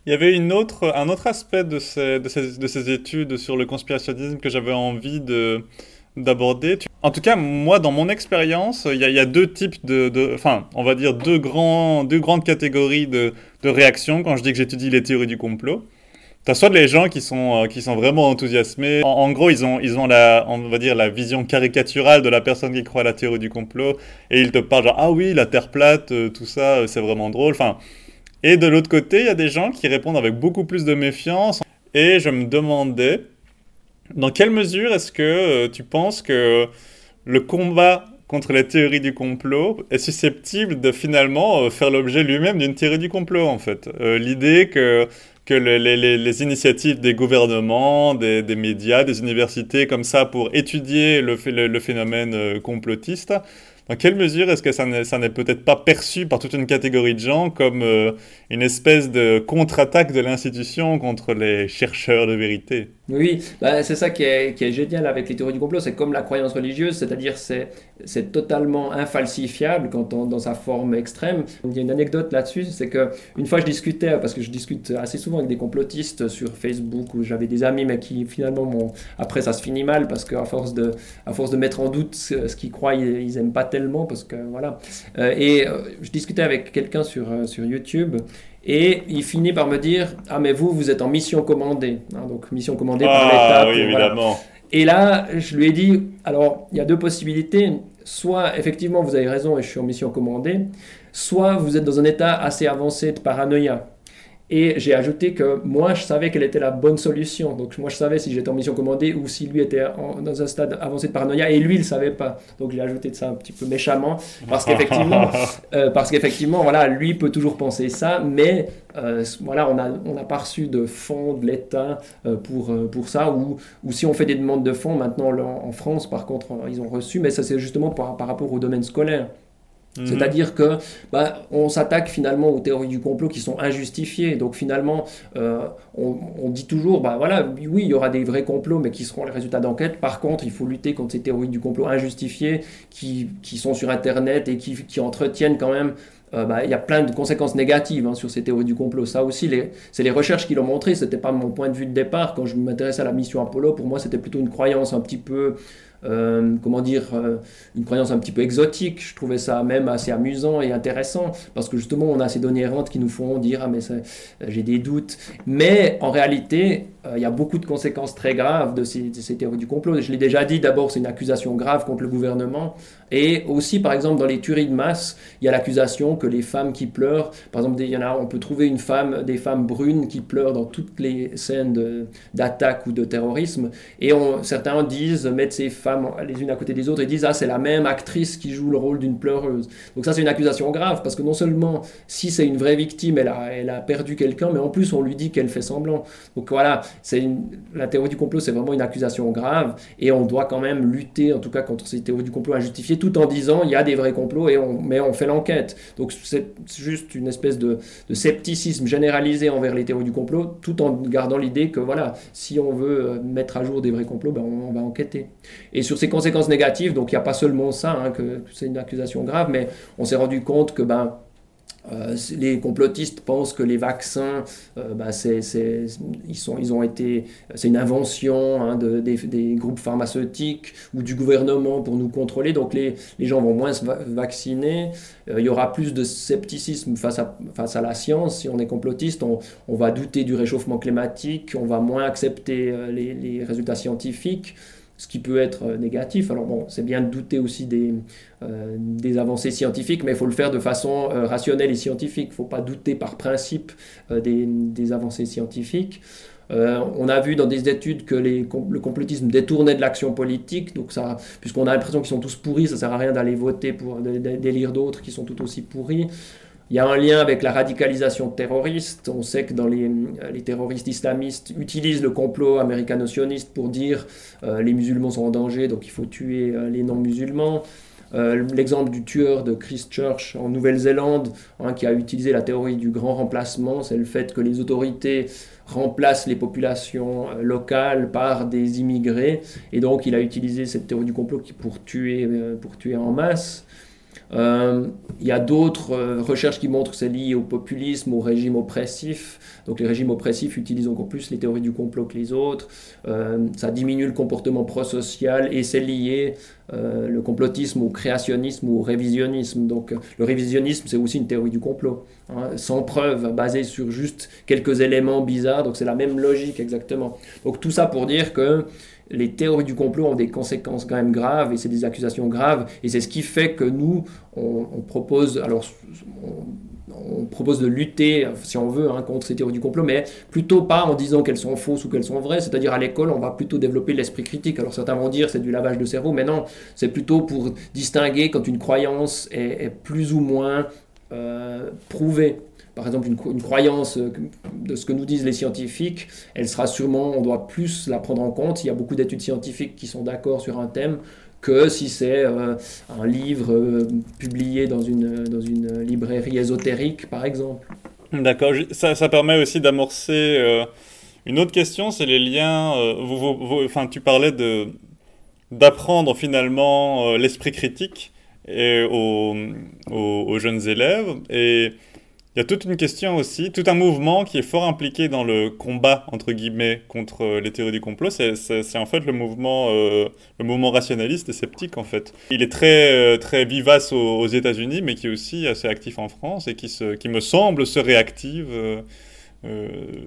Il y avait une autre, un autre aspect de ces, de, ces, de ces études sur le conspirationnisme que j'avais envie de, d'aborder. En tout cas, moi, dans mon expérience, il y, y, a deux types de, Enfin, on va dire deux, grands, deux grandes catégories de, de réactions quand je dis que j'étudie les théories du complot. T'as soit les gens qui sont, euh, qui sont vraiment enthousiasmés. En, gros, ils ont, ils ont la, on va dire, la vision caricaturale de la personne qui croit à la théorie du complot. Et ils te parlent genre, ah oui, la Terre plate, euh, tout ça, euh, c'est vraiment drôle. Enfin, et de l'autre côté, il y a des gens qui répondent avec beaucoup plus de méfiance. Et je me demandais, dans quelle mesure est-ce que tu penses que le combat contre les théories du complot est susceptible de finalement faire l'objet lui-même d'une théorie du complot, en fait? L'idée que que les, initiatives des gouvernements, des, médias, des universités comme ça pour étudier le phénomène euh, complotiste, dans quelle mesure est-ce que ça n'est peut-être pas perçu par toute une catégorie de gens comme euh, une espèce de contre-attaque de l'institution contre les chercheurs de vérité? Oui, bah, c'est ça qui est, génial avec les théories du complot, c'est comme la croyance religieuse, c'est-à-dire c'est c'est totalement infalsifiable quand dans sa forme extrême. Il y a une anecdote là-dessus, c'est que une fois je discutais, parce que je discute assez souvent avec des complotistes sur Facebook, où j'avais des amis, mais qui finalement, après ça se finit mal, parce qu'à force de, à force de mettre en doute ce, qu'ils croient, ils, ils aiment pas tellement, parce que voilà. Euh, et euh, je discutais avec quelqu'un sur, euh, sur YouTube, et il finit par me dire Ah, mais vous, vous êtes en mission commandée. Hein, donc, mission commandée ah, par l'État. Oui, évidemment. Voilà. Et là, je lui ai dit Alors, il y a deux possibilités. Soit, effectivement, vous avez raison et je suis en mission commandée. Soit, vous êtes dans un état assez avancé de paranoïa. Et j'ai ajouté que moi, je savais quelle était la bonne solution. Donc, moi, je savais si j'étais en mission commandée ou si lui était en, dans un stade avancé de paranoïa. Et lui, il ne savait pas. Donc, j'ai ajouté de ça un petit peu méchamment. Parce qu'effectivement, euh, parce qu'effectivement voilà, lui peut toujours penser ça. Mais euh, voilà, on n'a on a pas reçu de fonds de l'État euh, pour, pour ça. Ou, ou si on fait des demandes de fonds, maintenant, en, en France, par contre, ils ont reçu. Mais ça, c'est justement par, par rapport au domaine scolaire. Mmh. C'est-à-dire que bah, on s'attaque finalement aux théories du complot qui sont injustifiées. Donc finalement, euh, on, on, dit toujours, bah voilà, oui, il y aura des vrais complots, mais qui seront les résultats d'enquête. Par contre, il faut lutter contre ces théories du complot injustifiées qui, qui sont sur Internet et qui, qui entretiennent quand même euh, bah, il y a plein de conséquences négatives hein, sur ces théories du complot. Ça aussi, c'est les recherches qui l'ont montré. Ce n'était pas mon point de vue de départ. Quand je m'intéressais à la mission Apollo, pour moi, c'était plutôt une croyance un petit peu euh, comment dire, euh, une croyance un petit peu exotique. Je trouvais ça même assez amusant et intéressant parce que justement, on a ces données errantes qui nous font dire ah mais j'ai des doutes. Mais en réalité, il y a beaucoup de conséquences très graves de ces, théories du complot. Je l'ai déjà dit, d'abord, c'est une accusation grave contre le gouvernement. Et aussi, par exemple, dans les tueries de masse, il y a l'accusation que les femmes qui pleurent, par exemple, il y on peut trouver une femme, des femmes brunes qui pleurent dans toutes les scènes d'attaque ou de terrorisme. Et certains disent, mettre ces femmes les unes à côté des autres et disent, ah, c'est la même actrice qui joue le rôle d'une pleureuse. Donc ça, c'est une accusation grave, parce que non seulement, si c'est une vraie victime, elle a, elle a perdu quelqu'un, mais en plus, on lui dit qu'elle fait semblant. Donc voilà, c'est la théorie du complot, c'est vraiment une accusation grave et on doit quand même lutter, en tout cas, contre ces théories du complot injustifiées, tout en disant il y a des vrais complots et on, mais on fait l'enquête. Donc c'est juste une espèce de, scepticisme généralisé envers les théories du complot, tout en gardant l'idée que voilà, si on veut euh, mettre à jour des vrais complots, ben on, va enquêter. Et sur ces conséquences négatives, donc il n'y a pas seulement ça, hein, que c'est une accusation grave, mais on s'est rendu compte que ben euh, les complotistes pensent que les vaccins, euh, bah, ils, sont, ont été, c'est une invention hein, de, des, groupes pharmaceutiques ou du gouvernement pour nous contrôler. Donc les, gens vont moins se vacciner. Euh, il y aura plus de scepticisme face à, la science. Si on est complotiste, on, va douter du réchauffement climatique, on va moins accepter les résultats scientifiques ce qui peut être euh, négatif. Alors bon, c'est bien de douter aussi des, euh, des avancées scientifiques, mais il faut le faire de façon euh, rationnelle et scientifique. Il ne faut pas douter par principe des, des, avancées scientifiques. on a vu dans des études que les, le complotisme détournait de l'action politique, donc ça, puisqu'on a l'impression qu'ils sont tous pourris, ça sert à rien d'aller voter pour d'élire d'autres qui sont tout aussi pourris. Il y a un lien avec la radicalisation terroriste. On sait que les, terroristes islamistes utilisent le complot américano-sioniste pour dire euh, les musulmans sont en danger, donc il faut tuer euh, les non-musulmans. Euh, l'exemple du tueur de Christchurch en Nouvelle-Zélande, hein, qui a utilisé la théorie du grand remplacement, c'est le fait que les autorités remplacent les populations locales par des immigrés, et donc il a utilisé cette théorie du complot pour tuer, pour tuer en masse. Euh, il y a d'autres euh, recherches qui montrent que c'est lié au populisme, au régime oppressif. Donc les régimes oppressifs utilisent encore plus les théories du complot que les autres. Euh, ça diminue le comportement prosocial et c'est lié le complotisme au créationnisme ou au révisionnisme. Donc le révisionnisme, c'est aussi une théorie du complot, hein, sans preuve, basée sur juste quelques éléments bizarres. Donc c'est la même logique exactement. Donc tout ça pour dire que les théories du complot ont des conséquences quand même graves et c'est des accusations graves et c'est ce qui fait que nous on, propose alors on, propose de lutter si on veut hein, contre ces théories du complot mais plutôt pas en disant qu'elles sont fausses ou qu'elles sont vraies. C'est-à-dire à, l'école on va plutôt développer l'esprit critique. Alors certains vont dire c'est du lavage de cerveau mais non c'est plutôt pour distinguer quand une croyance est, plus ou moins euh, prouvée. Par exemple, une, croyance euh, de ce que nous disent les scientifiques, elle sera sûrement, on doit plus la prendre en compte. Il y a beaucoup d'études scientifiques qui sont d'accord sur un thème que si c'est euh, un livre euh, publié dans une, dans une librairie ésotérique, par exemple. D'accord, ça, ça, permet aussi d'amorcer une autre question, c'est les liens. Vous, enfin, tu parlais de d'apprendre finalement l'esprit critique et aux, aux, jeunes élèves et il y a toute une question aussi, tout un mouvement qui est fort impliqué dans le combat, entre guillemets, contre euh, les théories du complot. C'est en fait le mouvement, euh, le mouvement rationaliste et sceptique, en fait. Il est très, euh, très vivace aux, États-Unis, mais qui est aussi assez actif en France et qui, me semble se réactive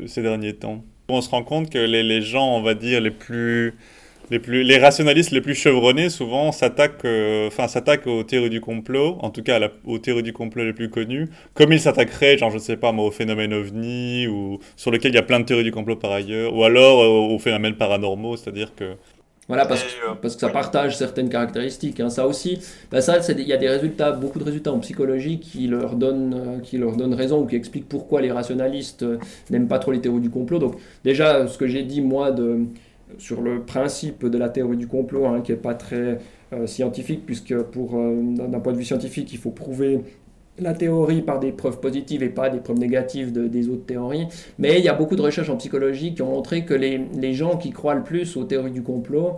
ces derniers temps. On se rend compte que les gens, on va dire, les plus les, plus, les rationalistes les plus chevronnés, souvent, s'attaquent euh, enfin s'attaquent aux théories du complot, en tout cas aux théories du complot les plus connues, comme ils s'attaqueraient, genre, je sais pas, moi, au phénomène ovni, ou sur lequel il y a plein de théories du complot par ailleurs, ou alors euh, aux phénomènes paranormaux, c'est-à-dire que voilà, parce que, euh, parce que ça partage certaines caractéristiques. Hein. Ça aussi, bah ça, il y a des résultats, beaucoup de résultats en psychologie qui leur, donnent, qui leur donnent raison ou qui expliquent pourquoi les rationalistes n'aiment pas trop les théories du complot. Donc déjà, ce que j'ai dit, moi, de, sur le principe de la théorie du complot, hein, qui n'est pas très euh, scientifique, puisque pour, euh, d'un point de vue scientifique, il faut prouver la théorie par des preuves positives et pas des preuves négatives de, des autres théories. Mais il y a beaucoup de recherches en psychologie qui ont montré que les, les gens qui croient le plus aux théories du complot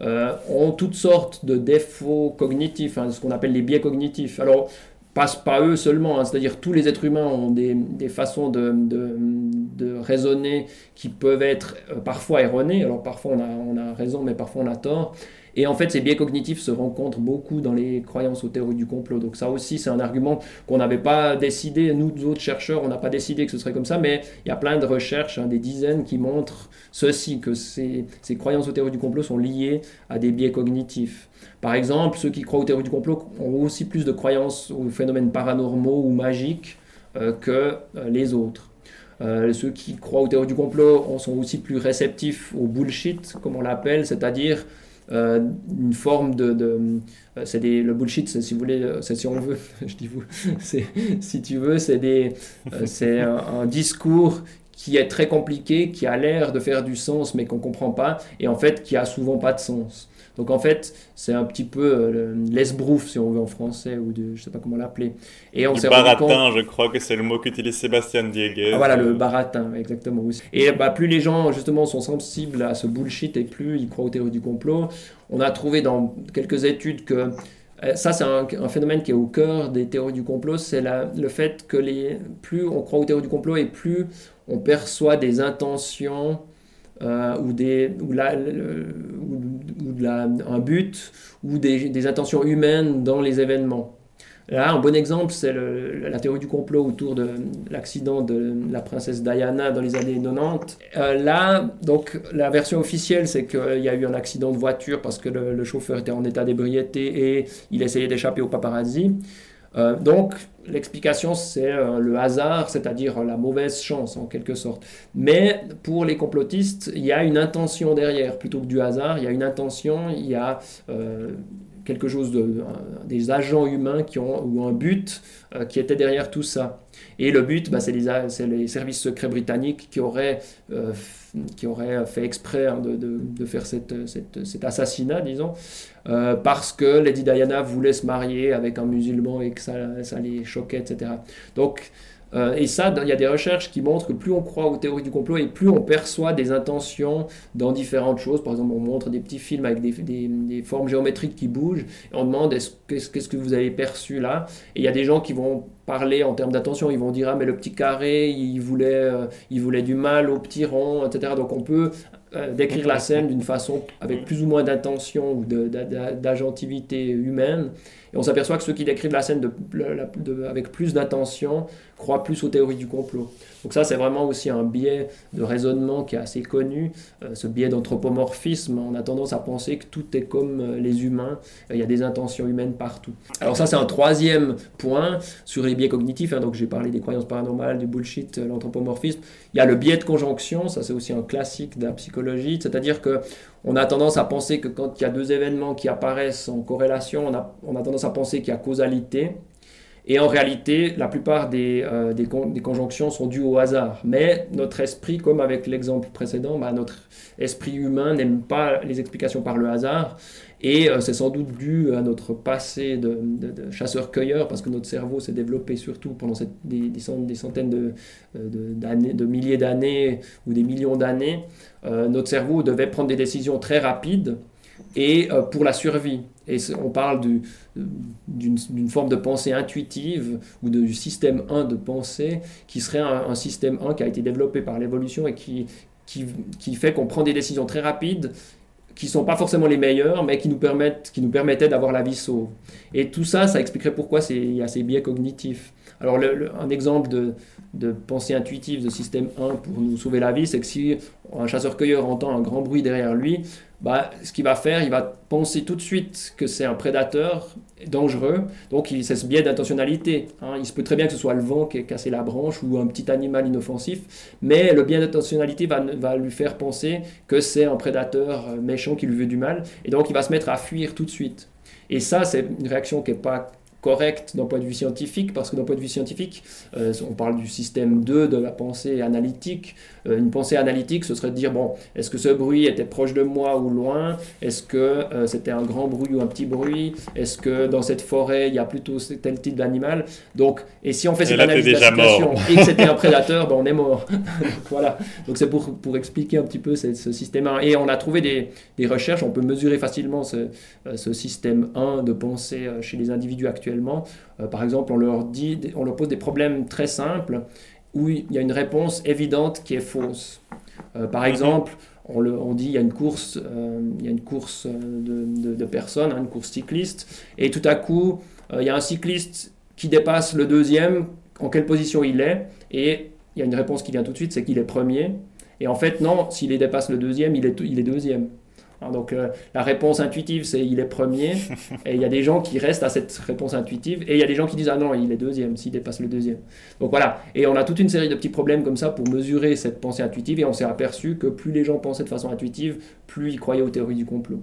euh, ont toutes sortes de défauts cognitifs, hein, ce qu'on appelle les biais cognitifs. Alors, pas, pas eux seulement, hein, c'est-à-dire tous les êtres humains ont des, des façons de, de, de, raisonner qui peuvent être euh, parfois erronées, alors parfois on a, on a, raison mais parfois on a tort, Et en fait, ces biais cognitifs se rencontrent beaucoup dans les croyances aux théories du complot. Donc ça aussi, c'est un argument qu'on n'avait pas décidé, nous autres chercheurs, on n'a pas décidé que ce serait comme ça, mais il y a plein de recherches, hein, des dizaines, qui montrent ceci, que ces, ces croyances aux théories du complot sont liées à des biais cognitifs. Par exemple, ceux qui croient aux théories du complot ont aussi plus de croyances aux phénomènes paranormaux ou magiques euh, que euh, les autres. Euh, ceux qui croient aux théories du complot sont aussi plus réceptifs au bullshit, comme on l'appelle, c'est-à-dire une forme de, c'est des le bullshit si vous voulez c'est si on veut je dis vous c'est si tu veux c'est des c'est un, un, discours qui est très compliqué qui a l'air de faire du sens mais qu'on comprend pas et en fait qui a souvent pas de sens donc en fait, c'est un petit peu euh, l'esbrouf, si on veut en français, ou de, je sais pas comment l'appeler. Et on baratin, je crois que c'est le mot qu'utilise Sébastien Dieguez. Ah, voilà, le baratin, exactement. Et bah, plus les gens, justement, sont sensibles à ce bullshit et plus ils croient aux théories du complot, on a trouvé dans quelques études que euh, ça, c'est un, phénomène qui est au cœur des théories du complot, c'est le fait que les, plus on croit aux théories du complot et plus on perçoit des intentions euh, ou, des, ou, la, ou, la, un but ou des, des, intentions humaines dans les événements. Là, un bon exemple, c'est la théorie du complot autour de l'accident de la princesse Diana dans les années 90. Euh, là, donc, la version officielle, c'est qu'il y a eu un accident de voiture parce que le, le chauffeur était en état d'ébriété et il essayait d'échapper au paparazzi. Euh, donc, l'explication, c'est euh, le hasard, c'est-à-dire la mauvaise chance, en quelque sorte. Mais pour les complotistes, il y a une intention derrière, plutôt que du hasard, il y a une intention, il y a euh, quelque chose de, des agents humains qui ont, ou un but qui était derrière tout ça. Et le but, bah, c'est les, services secrets britanniques qui auraient qui aurait fait exprès hein, de, de, faire cette, cette, cet assassinat, disons, euh, parce que Lady Diana voulait se marier avec un musulman et que ça, ça les choquait, etc. Donc, euh, et ça, il y a des recherches qui montrent que plus on croit aux théories du complot et plus on perçoit des intentions dans différentes choses. Par exemple, on montre des petits films avec des, des, des formes géométriques qui bougent. Et on demande qu'est-ce que vous avez perçu là? Et il y a des gens qui vont parler en termes d'attention. Ils vont dire ah mais le petit carré, il voulait, euh, il voulait du mal au petit rond, etc. Donc on peut euh, décrire la scène d'une façon avec plus ou moins d'intention ou d'agentivité humaine. Et on s'aperçoit que ceux qui décrivent la scène de, avec plus d'attention croient plus aux théories du complot. Donc ça, c'est vraiment aussi un biais de raisonnement qui est assez connu, euh, ce biais d'anthropomorphisme. On a tendance à penser que tout est comme les humains, il y a des intentions humaines partout. Alors ça, c'est un troisième point sur les biais cognitifs. Hein. donc j'ai parlé des croyances paranormales, du bullshit, euh, l'anthropomorphisme. Il y a le biais de conjonction, ça c'est aussi un classique de la psychologie, c'est-à-dire que on a tendance à penser que quand il y a deux événements qui apparaissent en corrélation, on a, tendance à penser qu'il y a causalité. Et en réalité, la plupart des, euh, conjonctions sont dues au hasard. Mais notre esprit, comme avec l'exemple précédent, bah, notre esprit humain n'aime pas les explications par le hasard. Et euh, c'est sans doute dû à notre passé de, chasseur-cueilleur, parce que notre cerveau s'est développé surtout pendant des, centaines de, d'années, de, milliers d'années ou des millions d'années. Euh, notre cerveau devait prendre des décisions très rapides et pour la survie. Et on parle d'une forme de pensée intuitive ou du système 1 de pensée qui serait un, système 1 qui a été développé par l'évolution et qui fait qu'on prend des décisions très rapides qui sont pas forcément les meilleures, mais qui nous, permettent, qui nous permettaient d'avoir la vie sauve. Et tout ça, ça expliquerait pourquoi il y a ces biais cognitifs. Alors, un exemple de, pensée intuitive de système 1 pour nous sauver la vie, c'est que si un chasseur-cueilleur entend un grand bruit derrière lui, bah, ce qu'il va faire, il va penser tout de suite que c'est un prédateur dangereux. Donc, c'est ce biais d'intentionnalité. Hein. Il se peut très bien que ce soit le vent qui ait cassé la branche ou un petit animal inoffensif, mais le biais d'intentionnalité va, va lui faire penser que c'est un prédateur euh, méchant qui lui veut du mal. Et donc, il va se mettre à fuir tout de suite. Et ça, c'est une réaction qui n'est pas correcte d'un point de vue scientifique, parce que d'un point de vue scientifique, euh, on parle du système 2 de la pensée analytique. Euh, une pensée analytique, ce serait de dire, bon, est-ce que ce bruit était proche de moi ou loin? Est-ce que euh, c'était un grand bruit ou un petit bruit? Est-ce que dans cette forêt, il y a plutôt tel type d'animal? Donc, et si on fait cette analyse de la situation et que c'était un prédateur, ben on est mort. voilà. Donc c'est pour, pour expliquer un petit peu ce, ce système 1. Et on a trouvé des, des, recherches, on peut mesurer facilement ce, ce système 1 de pensée chez les individus actuels euh, par exemple, on leur, dit, on leur pose des problèmes très simples où il y a une réponse évidente qui est fausse. Euh, par exemple, on, dit il y a une course, il y a une course de, personnes, hein, une course cycliste, et tout à coup, il y a un cycliste qui dépasse le deuxième, en quelle position il est, et il y a une réponse qui vient tout de suite, c'est qu'il est premier. Et en fait, non, s'il dépasse le deuxième, il est, il est deuxième. Hein, donc euh, la réponse intuitive, c'est il est premier. et il y a des gens qui restent à cette réponse intuitive. Et il y a des gens qui disent ah non, il est deuxième s'il dépasse le deuxième. Donc voilà. Et on a toute une série de petits problèmes comme ça pour mesurer cette pensée intuitive. Et on s'est aperçu que plus les gens pensaient de façon intuitive, plus ils croyaient aux théories du complot.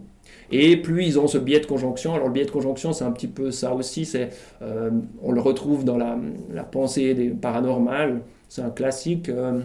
Et plus ils ont ce biais de conjonction. Alors le biais de conjonction, c'est un petit peu ça aussi. C'est, euh, on le retrouve dans la, pensée des paranormales. C'est un classique. Euh,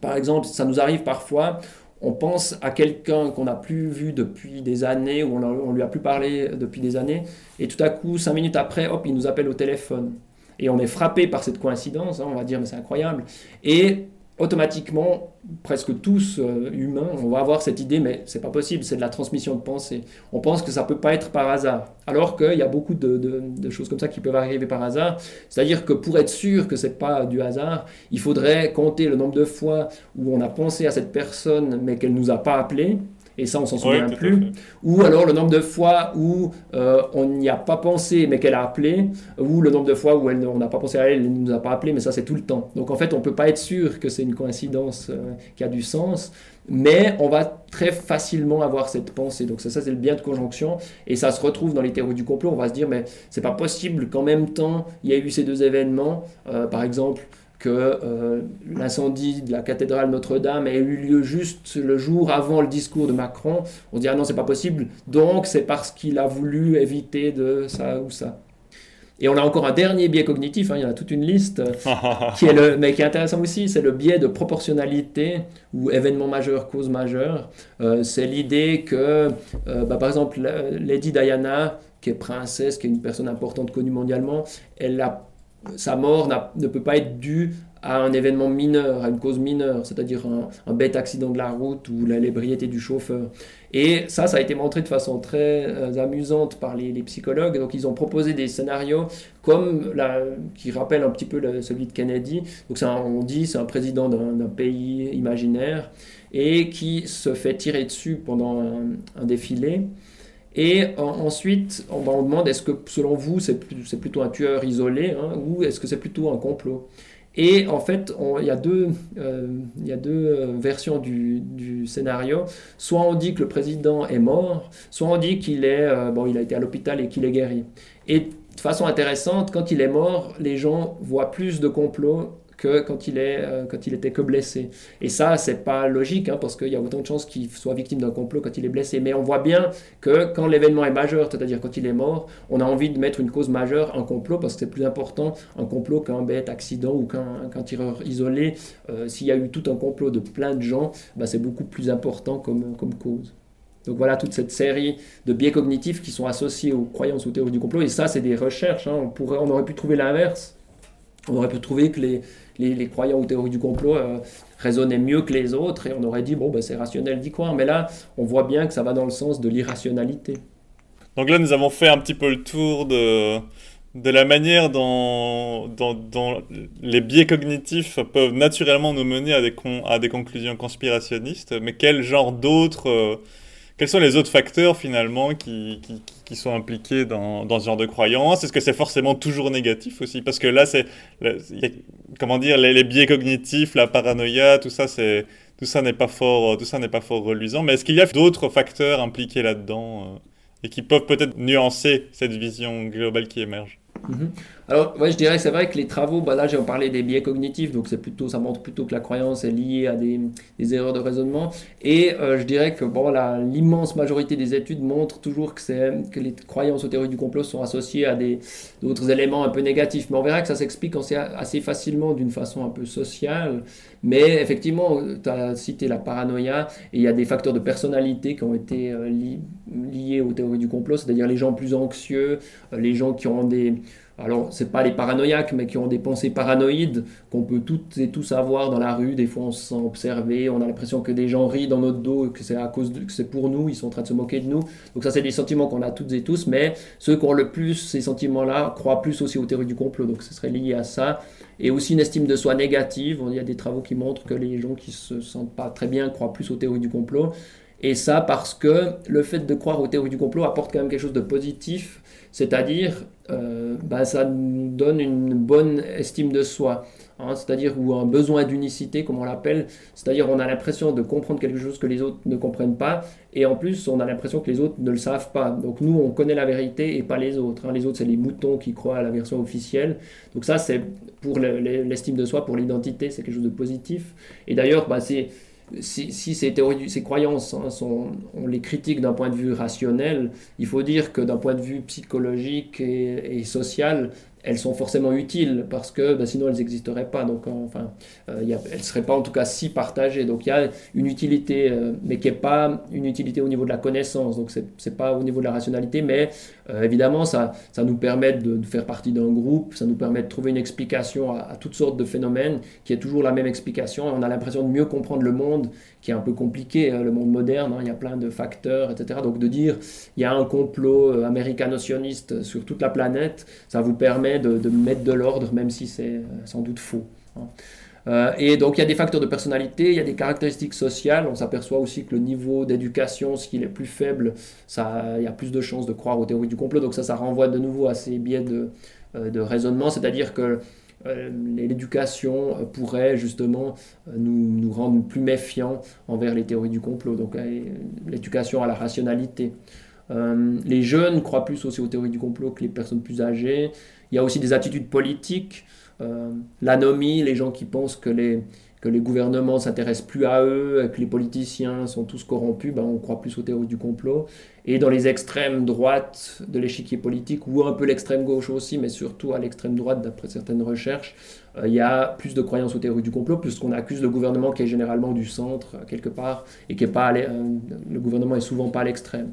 par exemple, ça nous arrive parfois on pense à quelqu'un qu'on n'a plus vu depuis des années, ou on, ne lui a plus parlé depuis des années, et tout à coup, cinq minutes après, hop, il nous appelle au téléphone. Et on est frappé par cette coïncidence, hein, on va dire, mais c'est incroyable. Et automatiquement, presque tous euh, humains, on va avoir cette idée, mais c'est pas possible, c'est de la transmission de pensée. On pense que ça peut pas être par hasard, alors qu'il y a beaucoup de, choses comme ça qui peuvent arriver par hasard. C'est-à-dire que pour être sûr que c'est pas du hasard, il faudrait compter le nombre de fois où on a pensé à cette personne, mais qu'elle nous a pas appelé, et ça on s'en souvient plus. Ou alors le nombre de fois où euh, on n'y a pas pensé mais qu'elle a appelé, ou le nombre de fois où elle, on n'a pas pensé à elle, elle ne nous a pas appelé, mais ça c'est tout le temps. Donc en fait on ne peut pas être sûr que c'est une coïncidence euh, qui a du sens, mais on va très facilement avoir cette pensée. Donc ça, ça c'est le bien de conjonction, et ça se retrouve dans les théories du complot. On va se dire mais c'est pas possible qu'en même temps il y ait eu ces deux événements, euh, par exemple que euh, l'incendie de la cathédrale Notre-Dame ait eu lieu juste le jour avant le discours de Macron, on dit ah non c'est pas possible, donc c'est parce qu'il a voulu éviter de ça ou ça. Et on a encore un dernier biais cognitif, hein, il y en a toute une liste, qui est le, mais qui est intéressant aussi, c'est le biais de proportionnalité ou événement majeur, cause majeure. Euh, c'est l'idée que, euh, bah, par exemple, Lady Diana, qui est princesse, qui est une personne importante connue mondialement, elle a sa mort ne peut pas être due à un événement mineur, à une cause mineure, c'est-à-dire un, bête accident de la route ou la l'ébriété du chauffeur. Et ça, ça a été montré de façon très euh, amusante par les, psychologues. Donc, ils ont proposé des scénarios comme qui rappellent un petit peu celui de Kennedy. Donc, on dit c'est un président d'un pays imaginaire et qui se fait tirer dessus pendant un défilé. Et ensuite, on, on, demande est-ce que selon vous, c'est plutôt un tueur isolé hein, ou est-ce que c'est plutôt un complot? Et en fait, il y a deux, euh, euh, versions du, scénario. Soit on dit que le président est mort, soit on dit qu'il euh, bon, a été à l'hôpital et qu'il est guéri. Et de façon intéressante, quand il est mort, les gens voient plus de complots que quand il, est, euh, quand il était que blessé. Et ça, c'est pas logique, hein, parce qu'il y a autant de chances qu'il soit victime d'un complot quand il est blessé. Mais on voit bien que quand l'événement est majeur, c'est-à-dire quand il est mort, on a envie de mettre une cause majeure, un complot, parce que c'est plus important un complot qu'un bête accident ou qu'un tireur isolé. Euh, s'il y a eu tout un complot de plein de gens, bah, c'est beaucoup plus important comme, cause. Donc voilà toute cette série de biais cognitifs qui sont associés aux croyances ou théories du complot. Et ça, c'est des recherches. Hein. On, pourrait, on aurait pu trouver l'inverse. On aurait pu trouver que les, croyants aux théories du complot euh, raisonnaient mieux que les autres et on aurait dit, bon, ben, c'est rationnel d'y croire. Mais là, on voit bien que ça va dans le sens de l'irrationalité. Donc là, nous avons fait un petit peu le tour de, de la manière dont, les biais cognitifs peuvent naturellement nous mener à des, à des conclusions conspirationnistes, mais quel genre d'autres... Euh, quels sont les autres facteurs finalement qui, qui, sont impliqués dans, dans, ce genre de croyances Est-ce que c'est forcément toujours négatif aussi? Parce que là, c'est comment dire les, biais cognitifs, la paranoïa, tout ça, c'est tout ça n'est pas fort, tout ça n'est pas fort reluisant. Mais est-ce qu'il y a d'autres facteurs impliqués là-dedans euh, et qui peuvent peut-être nuancer cette vision globale qui émerge? Mhm. Alors, ouais, je dirais que c'est vrai que les travaux, bah là j'ai parlé des biais cognitifs, donc c'est plutôt, ça montre plutôt que la croyance est liée à des, erreurs de raisonnement. Et euh, je dirais que bon, l'immense majorité des études montrent toujours que, que les croyances aux théories du complot sont associées à d'autres éléments un peu négatifs. Mais on verra que ça s'explique assez facilement d'une façon un peu sociale. Mais effectivement, tu as cité la paranoïa, et il y a des facteurs de personnalité qui ont été euh, liés aux théories du complot, c'est-à-dire les gens plus anxieux, euh, les gens qui ont des alors, c'est pas les paranoïaques, mais qui ont des pensées paranoïdes qu'on peut toutes et tous avoir dans la rue. Des fois, on se sent observé, on a l'impression que des gens rient dans notre dos, que c'est à cause que c'est pour nous, ils sont en train de se moquer de nous. Donc ça, c'est des sentiments qu'on a toutes et tous, mais ceux qui ont le plus ces sentiments-là croient plus aussi aux théories du complot. Donc, ce serait lié à ça. et aussi une estime de soi négative. Il y a des travaux qui montrent que les gens qui se sentent pas très bien croient plus aux théories du complot. Et ça parce que le fait de croire aux théories du complot apporte quand même quelque chose de positif, c'est-à-dire euh, bah, ça nous donne une bonne estime de soi. Hein, c'est-à-dire ou un besoin d'unicité, comme on l'appelle, c'est-à-dire on a l'impression de comprendre quelque chose que les autres ne comprennent pas, et en plus on a l'impression que les autres ne le savent pas. Donc nous on connaît la vérité et pas les autres. Hein. Les autres c'est les moutons qui croient à la version officielle. Donc ça c'est pour l'estime de soi, pour l'identité, c'est quelque chose de positif. Et d'ailleurs bah, c'est si, ces théories, ces croyances, hein, sont, on les critique d'un point de vue rationnel, il faut dire que d'un point de vue psychologique et, social, elles sont forcément utiles parce que ben, sinon elles n'existeraient pas. Donc, enfin, euh, elles ne seraient pas en tout cas si partagées. Donc il y a une utilité, euh, mais qui n'est pas une utilité au niveau de la connaissance. Donc ce n'est pas au niveau de la rationalité, mais euh, évidemment ça, ça nous permet de, faire partie d'un groupe, ça nous permet de trouver une explication à, toutes sortes de phénomènes qui est toujours la même explication. Et on a l'impression de mieux comprendre le monde qui est un peu compliqué, hein, le monde moderne. Hein. il y a plein de facteurs, etc. Donc de dire il y a un complot américano-sioniste sur toute la planète, ça vous permet de, mettre de l'ordre, même si c'est euh, sans doute faux. Hein. Euh, et donc il y a des facteurs de personnalité, il y a des caractéristiques sociales. On s'aperçoit aussi que le niveau d'éducation, s'il est plus faible, ça, il y a plus de chances de croire aux théories du complot. Donc ça, ça renvoie de nouveau à ces biais de, euh, raisonnement, c'est-à-dire que l'éducation pourrait justement nous, nous, rendre plus méfiants envers les théories du complot. Donc l'éducation à la rationalité. les jeunes croient plus aussi aux théories du complot que les personnes plus âgées. Il y a aussi des attitudes politiques, euh, l'anomie, les gens qui pensent que les, que les gouvernements s'intéressent plus à eux, que les politiciens sont tous corrompus, ben on croit plus aux théories du complot. Et dans les extrêmes droites de l'échiquier politique, ou un peu l'extrême gauche aussi, mais surtout à l'extrême droite d'après certaines recherches, euh, il y a plus de croyances aux théories du complot, puisqu'on accuse le gouvernement qui est généralement du centre, quelque part, et qui est pas euh, le gouvernement est souvent pas à l'extrême.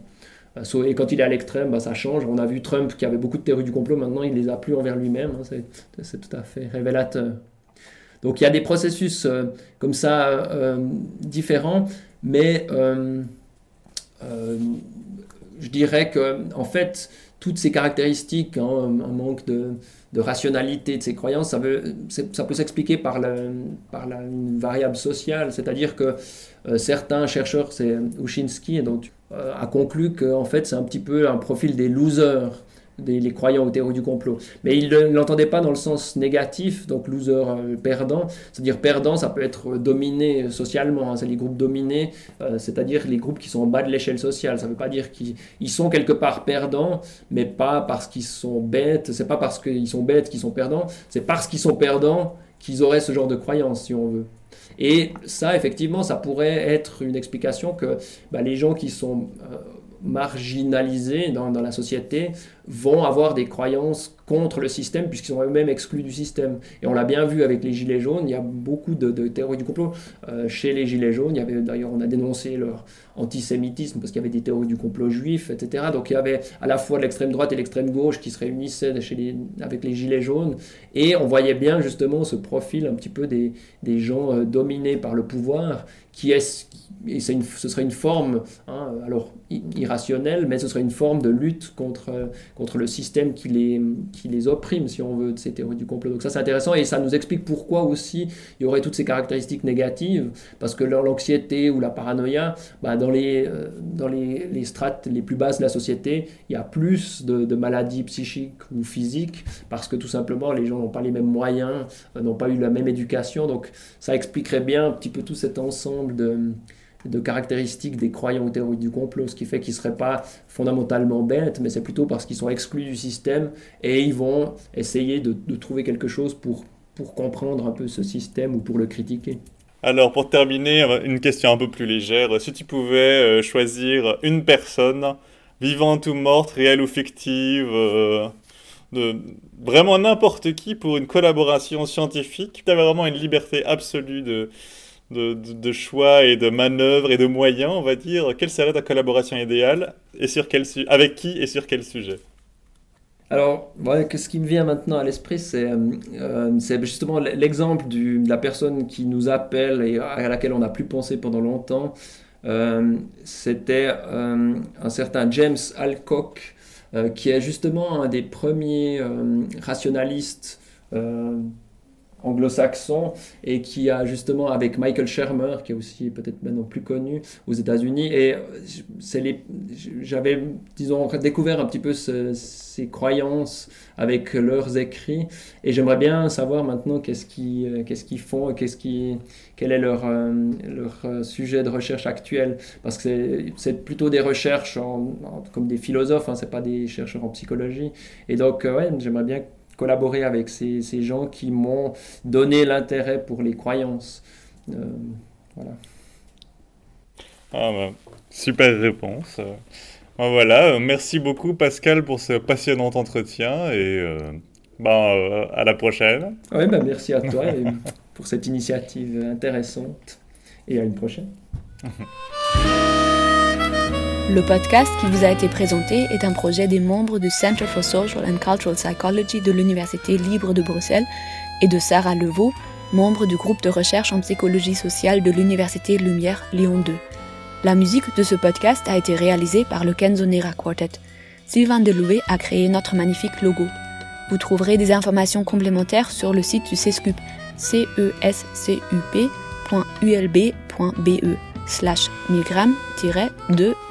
Euh, et quand il est à l'extrême, bah, ça change. On a vu Trump qui avait beaucoup de théories du complot, maintenant il les a plus envers lui-même. Hein. C'est tout à fait révélateur. Donc il y a des processus euh, comme ça euh, différents, mais je dirais que en fait toutes ces caractéristiques, hein, un manque de, rationalité de ces croyances, ça, peut s'expliquer par, une variable sociale, c'est-à-dire que certains chercheurs, c'est Ushinsky, euh, a conclu que en fait c'est un petit peu un profil des losers les croyants aux théories du complot. Mais il ne l'entendait pas dans le sens négatif, donc loser, euh, perdant. C'est-à-dire perdant, ça peut être dominé socialement, hein. c'est les groupes dominés, euh, c'est-à-dire les groupes qui sont en bas de l'échelle sociale. Ça ne veut pas dire qu'ils sont quelque part perdants, mais pas parce qu'ils sont bêtes, c'est pas parce qu'ils sont bêtes qu'ils sont perdants, c'est parce qu'ils sont perdants qu'ils auraient ce genre de croyance, si on veut. Et ça, effectivement, ça pourrait être une explication que bah, les gens qui sont euh, marginalisés dans, la société vont avoir des croyances contre le système puisqu'ils sont eux-mêmes exclus du système. Et on l'a bien vu avec les Gilets jaunes, il y a beaucoup de, théories du complot. Euh, chez les Gilets jaunes, d'ailleurs, on a dénoncé leur antisémitisme parce qu'il y avait des théories du complot juif, etc. Donc il y avait à la fois l'extrême droite et l'extrême gauche qui se réunissaient chez les, avec les Gilets jaunes. Et on voyait bien justement ce profil un petit peu des, des gens euh, dominés par le pouvoir qui est, et une, ce serait une forme, hein, alors irrationnelle, mais ce serait une forme de lutte contre, contre le système qui les, qui les opprime, si on veut, de ces théories du complot. Donc ça c'est intéressant et ça nous explique pourquoi aussi il y aurait toutes ces caractéristiques négatives, parce que l'anxiété ou la paranoïa, bah, dans, les, euh, dans les, les, strates les plus basses de la société, il y a plus de, maladies psychiques ou physiques, parce que tout simplement les gens n'ont pas les mêmes moyens, euh, n'ont pas eu la même éducation, donc ça expliquerait bien un petit peu tout cet ensemble de de caractéristiques des croyants aux théories du complot, ce qui fait qu'ils ne seraient pas fondamentalement bêtes, mais c'est plutôt parce qu'ils sont exclus du système et ils vont essayer de, trouver quelque chose pour, pour comprendre un peu ce système ou pour le critiquer. Alors pour terminer, une question un peu plus légère. Si tu pouvais euh, choisir une personne, vivante ou morte, réelle ou fictive, euh, de vraiment n'importe qui pour une collaboration scientifique, tu avais vraiment une liberté absolue de, de, choix et de manœuvres et de moyens, on va dire, quelle serait ta collaboration idéale et sur quel avec qui et sur quel sujet? Alors, ce qui me vient maintenant à l'esprit, c'est euh, justement l'exemple de la personne qui nous appelle et à laquelle on n'a plus pensé pendant longtemps. Euh, c'était euh, un certain James Alcock, qui est justement un des premiers rationalistes anglo-saxon et qui a justement avec Michael Shermer, qui est aussi peut-être maintenant plus connu aux États-Unis. Et j'avais, disons, découvert un petit peu ces croyances avec leurs écrits et j'aimerais bien savoir maintenant qu'est-ce qu'ils qu'est-ce qu'ils font, qu'est-ce qui, quel est leur, leur sujet de recherche actuel. Parce que c'est plutôt des recherches comme des philosophes, hein, c'est pas des chercheurs en psychologie. Et donc, ouais, j'aimerais bien collaborer avec ces, ces gens qui m'ont donné l'intérêt pour les croyances. Euh, voilà. Ah bah, super réponse. Ben voilà, merci beaucoup Pascal pour ce passionnant entretien et euh, ben, à la prochaine. Oui, ben merci à toi pour cette initiative intéressante et à une prochaine. Le podcast qui vous a été présenté est un projet des membres du Center for Social and Cultural Psychology de l'Université libre de Bruxelles et de Sarah Levaux, membre du groupe de recherche en psychologie sociale de l'Université Lumière Lyon 2. La musique de ce podcast a été réalisée par le Kenzonera Quartet. Sylvain Deloué a créé notre magnifique logo. Vous trouverez des informations complémentaires sur le site du CESCUP, c e s c u p.ulb.be slash milgram-2